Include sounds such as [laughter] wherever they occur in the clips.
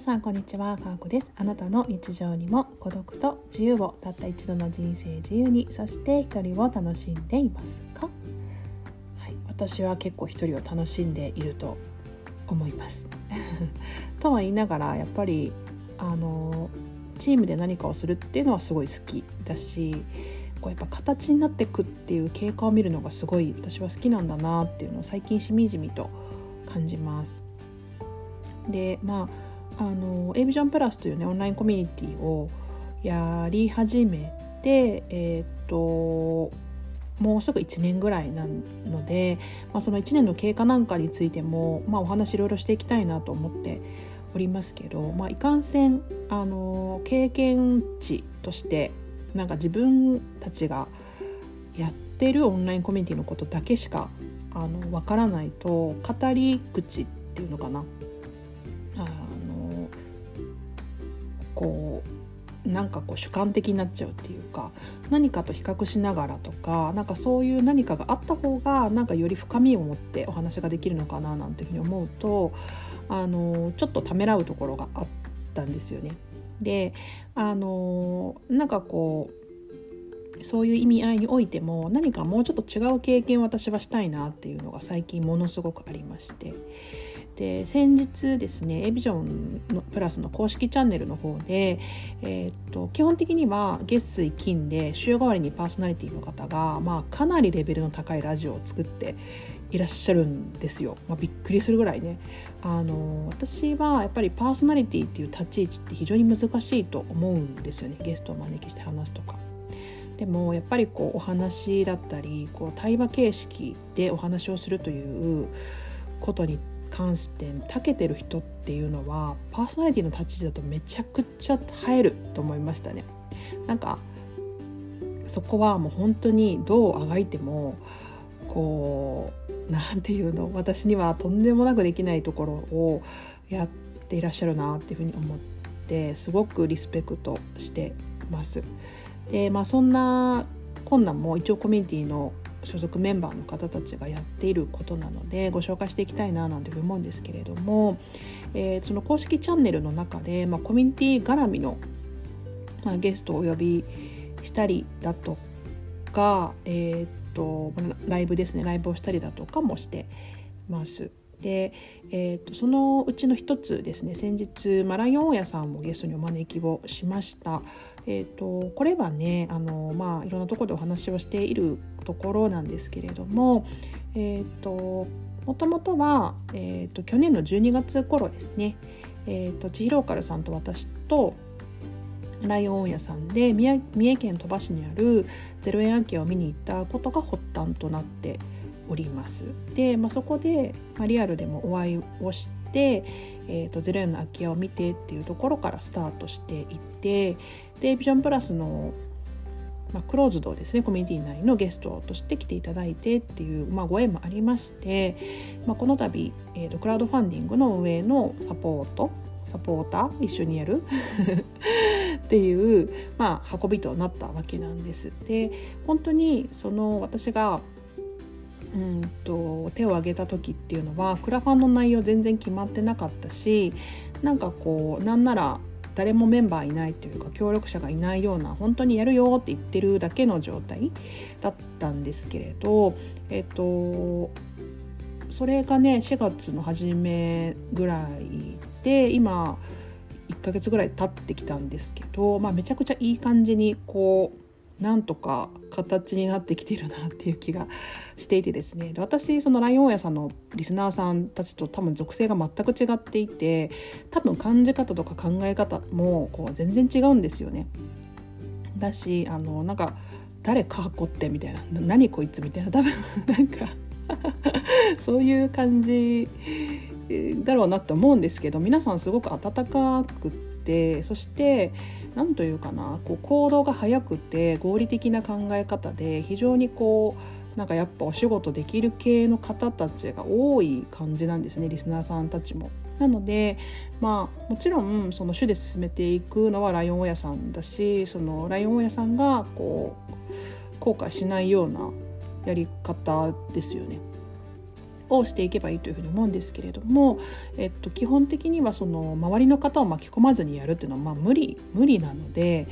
さんこんにちは。かわこです。あなたの日常にも孤独と自由をたった一度の人生自由にそして一人を楽しんでいますか？はい私は結構一人を楽しんでいると思います。[laughs] とは言いながらやっぱりあのチームで何かをするっていうのはすごい好きだしこうやっぱ形になってくっていう経過を見るのがすごい私は好きなんだなっていうのを最近しみじみと感じます。でまああの A ビジョンプラスというねオンラインコミュニティをやり始めてえっ、ともうすぐ1年ぐらいなので、まあ、その1年の経過なんかについても、まあ、お話いろいろしていきたいなと思っておりますけど、まあ、いかんせんあの経験値としてなんか自分たちがやってるオンラインコミュニティのことだけしかあの分からないと語り口っていうのかな。こうなんかこう主観的になっちゃうっていうか何かと比較しながらとかなんかそういう何かがあった方がなんかより深みを持ってお話ができるのかななんていうふうに思うとあのちょっとためらうところがあったんですよね。であのなんかこうそういう意味合いにおいても何かもうちょっと違う経験を私はしたいなっていうのが最近ものすごくありましてで先日ですねエビジョンのプラスの公式チャンネルの方で、えー、っと基本的には月水金で週替わりにパーソナリティの方が、まあ、かなりレベルの高いラジオを作っていらっしゃるんですよ、まあ、びっくりするぐらいね。あの私はやっぱりパーソナリティっていう立ち位置って非常に難しいと思うんですよね。ゲストを招きして話すとか。でもやっぱりこうお話だったりこう対話形式でお話をするということに関して長けてる人っていうのはパーソナリティの立ち位置だとめちゃくちゃ映えると思いましたね。なんかそこはもう本当にどうあがいてもこう何て言うの私にはとんでもなくできないところをやっていらっしゃるなっていうふうに思ってすごくリスペクトしてます。でまあそんな困難も一応コミュニティの所属メンバーの方たちがやっていることなのでご紹介していきたいななんて思うんですけれども、えー、その公式チャンネルの中で、まあ、コミュニティ絡みの、まあ、ゲストをお呼びしたりだとか、えー、っとライブですねライブをしたりだとかもしてます。で、えーと、そのうちの一つですね先日マライオン大家さんもゲストにお招きをしました。えーと、これはねあの、まあ、いろんなところでお話をしているところなんですけれども、えーと、もともとは、えーと、去年の12月頃ですね、えー、と千尋カルさんと私とライオン大家さんで三重県鳥羽市にある0円空き家を見に行ったことが発端となっております。で、まあ、そこで、まあ、リアルでもお会いをして、えーと、0円の空き家を見てっていうところからスタートしていってでビジョンプラスの、まあ、クローズドですねコミュニティ内のゲストとして来ていただいてっていう、まあ、ご縁もありまして、まあ、この度、えーと、クラウドファンディングの運営のサポートサポーター一緒にやる？[laughs] っていう、まあ、運びとなったわけなんです。で本当にその私がうんと手を挙げた時っていうのはクラファンの内容全然決まってなかったしなんかこうなんなら誰もメンバーいないというか協力者がいないような本当にやるよって言ってるだけの状態だったんですけれどえっとそれがね4月の初めぐらいで今1ヶ月ぐらい経ってきたんですけど、まあ、めちゃくちゃいい感じにこうなんとか形になってきてるなっていう気がしていてですねで私そのライオン親さんのリスナーさんたちと多分属性が全く違っていて多分感じ方とか考え方もこう全然違うんですよね。だしあのなんか誰かこってみたいな何こいつみたいな多分 [laughs] なんか [laughs] そういう感じだろうなって思うんですけど皆さんすごく温かくってそして何というかなこう行動が早くて合理的な考え方で非常にこうなんかやっぱお仕事できる系の方たちが多い感じなんですねリスナーさんたちも。なのでまあもちろんその主で進めていくのはライオン親さんだしそのライオン親さんがこう後悔しないようなやり方ですよね。をしていけばいいというふうに思うんですけれども、えっと、基本的にはその周りの方を巻き込まずにやるっていうのはまあ無理無理なので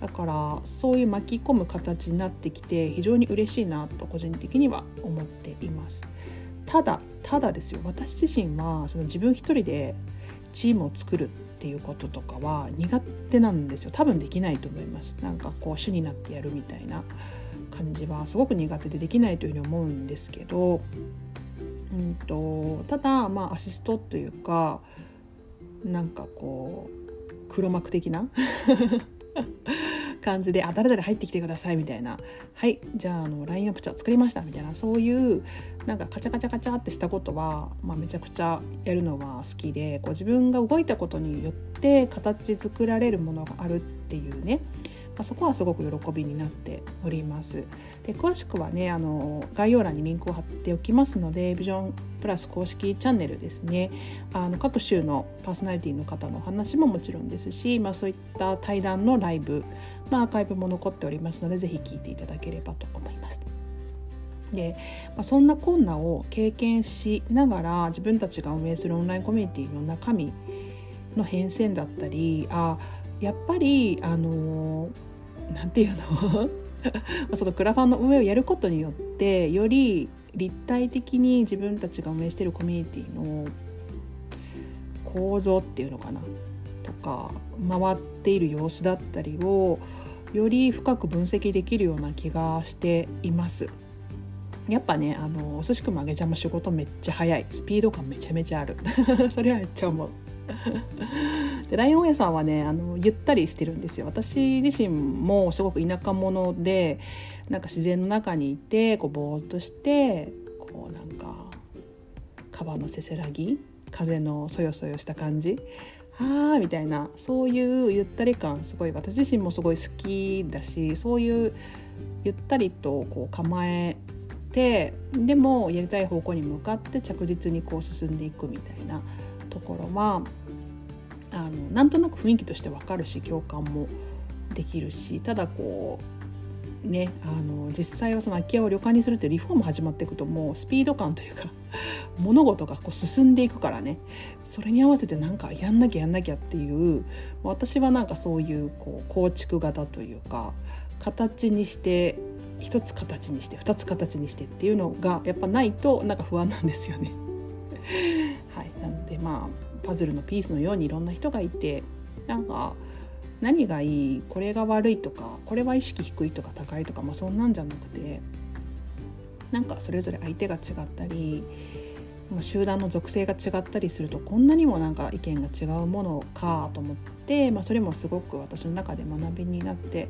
だからそういう巻き込む形になってきて非常に嬉しいなと個人的には思っています。ただただですよ私自身はその自分一人でチームを作るっていうこととかは苦手なんですよ多分できないと思いますなんかこう主になってやるみたいな感じはすごく苦手でできないというふうに思うんですけどうんとただまあアシストというかなんかこう黒幕的な感じで「あ誰々入ってきてください」みたいな「はいじゃああの LINE アップチャー作りました」みたいな。そういうなんかカチャカチャカチャってしたことは、まあ、めちゃくちゃやるのは好きでこう自分が動いたことによって形作られるものがあるっていうね。まあ、そこはすごく喜びになっております。で詳しくはねあの概要欄にリンクを貼っておきますのでビジョンプラス公式チャンネルですねあの各週のパーソナリティの方の話ももちろんですし、まあ、そういった対談のライブ、まあ、アーカイブも残っておりますのでぜひ聞いていただければと思います。で、まあ、そんな困難を経験しながら自分たちが運営するオンラインコミュニティの中身の変遷だったりあやっぱりあのなんていうの？[laughs] そのクラファンの運営をやることによってより立体的に自分たちが運営してるコミュニティの構造っていうのかな？とか回っている様子だったりをより深く分析できるような気がしています。やっぱねあのお寿司くんもあげちゃんも仕事めっちゃ早い。スピード感めちゃめちゃある。[laughs] それはめっちゃ思う。でライオン屋さんはねあのゆったりしてるんですよ。私自身もすごく田舎者でなんか自然の中にいてこうぼーっとしてこうなんか川のせせらぎ風のそよそよした感じあーみたいなそういうゆったり感すごい私自身もすごい好きだしそういうゆったりとこう構えてでもやりたい方向に向かって着実にこう進んでいくみたいなところはあのなんとなく雰囲気としてわかるし共感もできるしただこうねあの実際はその空き家を旅館にするってリフォーム始まっていくともうスピード感というか物事がこう進んでいくからねそれに合わせてなんかやんなきゃやんなきゃっていう私はなんかそういうこう構築型というか形にして一つ形にして二つ形にしてっていうのがやっぱないとなんか不安なんですよね。はい、なのでまあパズルのピースのようにいろんな人がいてなんか何がいいこれが悪いとかこれは意識低いとか高いとか、まあ、そんなんじゃなくてなんかそれぞれ相手が違ったり集団の属性が違ったりするとこんなにもなんか意見が違うものかと思って、まあ、それもすごく私の中で学びになって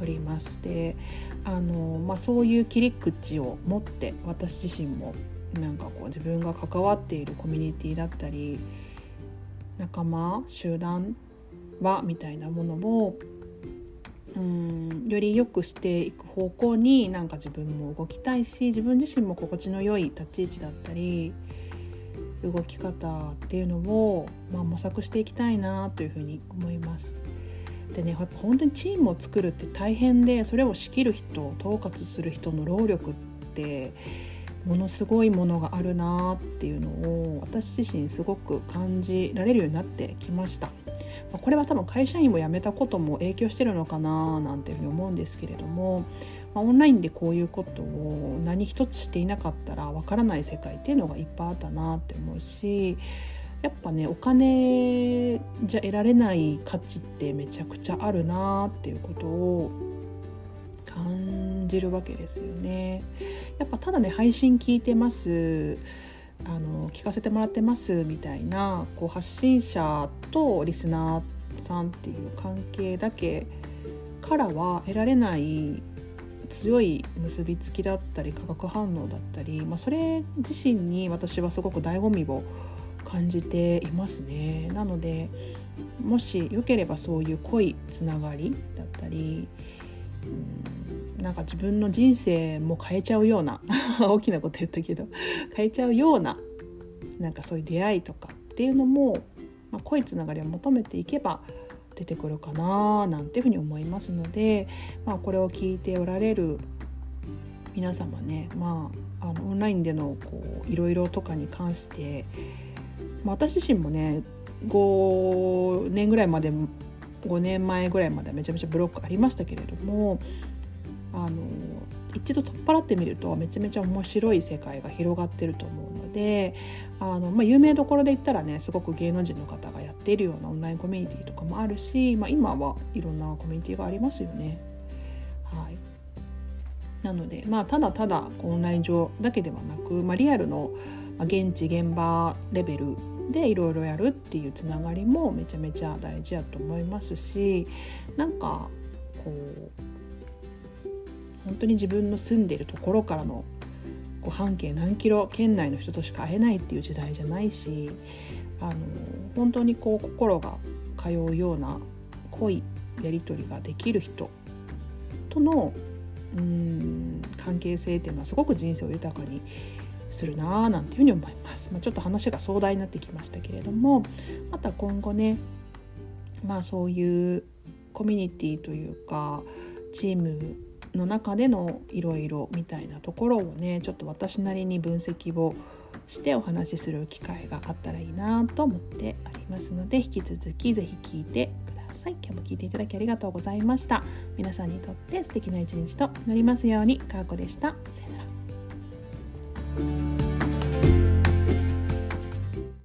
おります。であの、まあ、そういう切り口を持って私自身もなんかこう自分が関わっているコミュニティだったり仲間集団はみたいなものをうんより良くしていく方向になんか自分も動きたいし自分自身も心地の良い立ち位置だったり動き方っていうのを、まあ、模索していきたいなというふうに思います。でねやっぱ本当にチームを作るって大変でそれを仕切る人統括する人の労力ってものすごいものがあるなっていうのを私自身すごく感じられるようになってきました。これは多分会社員を辞めたことも影響してるのかななんていうふうに思うんですけれども、ま、オンラインでこういうことを何一つしていなかったらわからない世界っていうのがいっぱいあったなって思うしやっぱねお金じゃ得られない価値ってめちゃくちゃあるなっていうことを感じるわけですよね。やっぱただね配信聞いてますあの聞かせてもらってますみたいなこう発信者とリスナーさんっていう関係だけからは得られない強い結びつきだったり化学反応だったり、まあ、それ自身に私はすごく醍醐味を感じていますね。なのでもしよければそういう濃いつながりだったり、うんなんか自分の人生も変えちゃうような [laughs] 大きなこと言ったけど変えちゃうようななんかそういう出会いとかっていうのも、まあ、濃いつながりを求めていけば出てくるかななんていうふうに思いますので、まあ、これを聞いておられる皆様ねまああのオンラインでのこういろいろとかに関して、まあ、私自身もね5年ぐらいまで5年前ぐらいまでめちゃめちゃブロックありましたけれどもあの一度取っ払ってみるとめちゃめちゃ面白い世界が広がってると思うのであの、まあ、有名どころで言ったらねすごく芸能人の方がやっているようなオンラインコミュニティとかもあるし、まあ、今はいろんなコミュニティがありますよね。はい、なので、まあ、ただただオンライン上だけではなく、まあ、リアルの現地現場レベルでいろいろやるっていうつながりもめちゃめちゃ大事やと思いますしなんかこう本当に自分の住んでいるところからのこう半径何キロ圏内の人としか会えないっていう時代じゃないしあの本当にこう心が通うような濃いやり取りができる人とのうん関係性っていうのはすごく人生を豊かにするなあなんていうふうに思います。まあ、ちょっと話が壮大になってきましたけれどもまた今後ねまあそういうコミュニティというかチームの中でのいろいろみたいなところをねちょっと私なりに分析をしてお話しする機会があったらいいなと思ってありますので引き続き是非聞いてください。今日も聞いていただきありがとうございました。皆さんにとって素敵な一日となりますように。かーこでした。さよなら。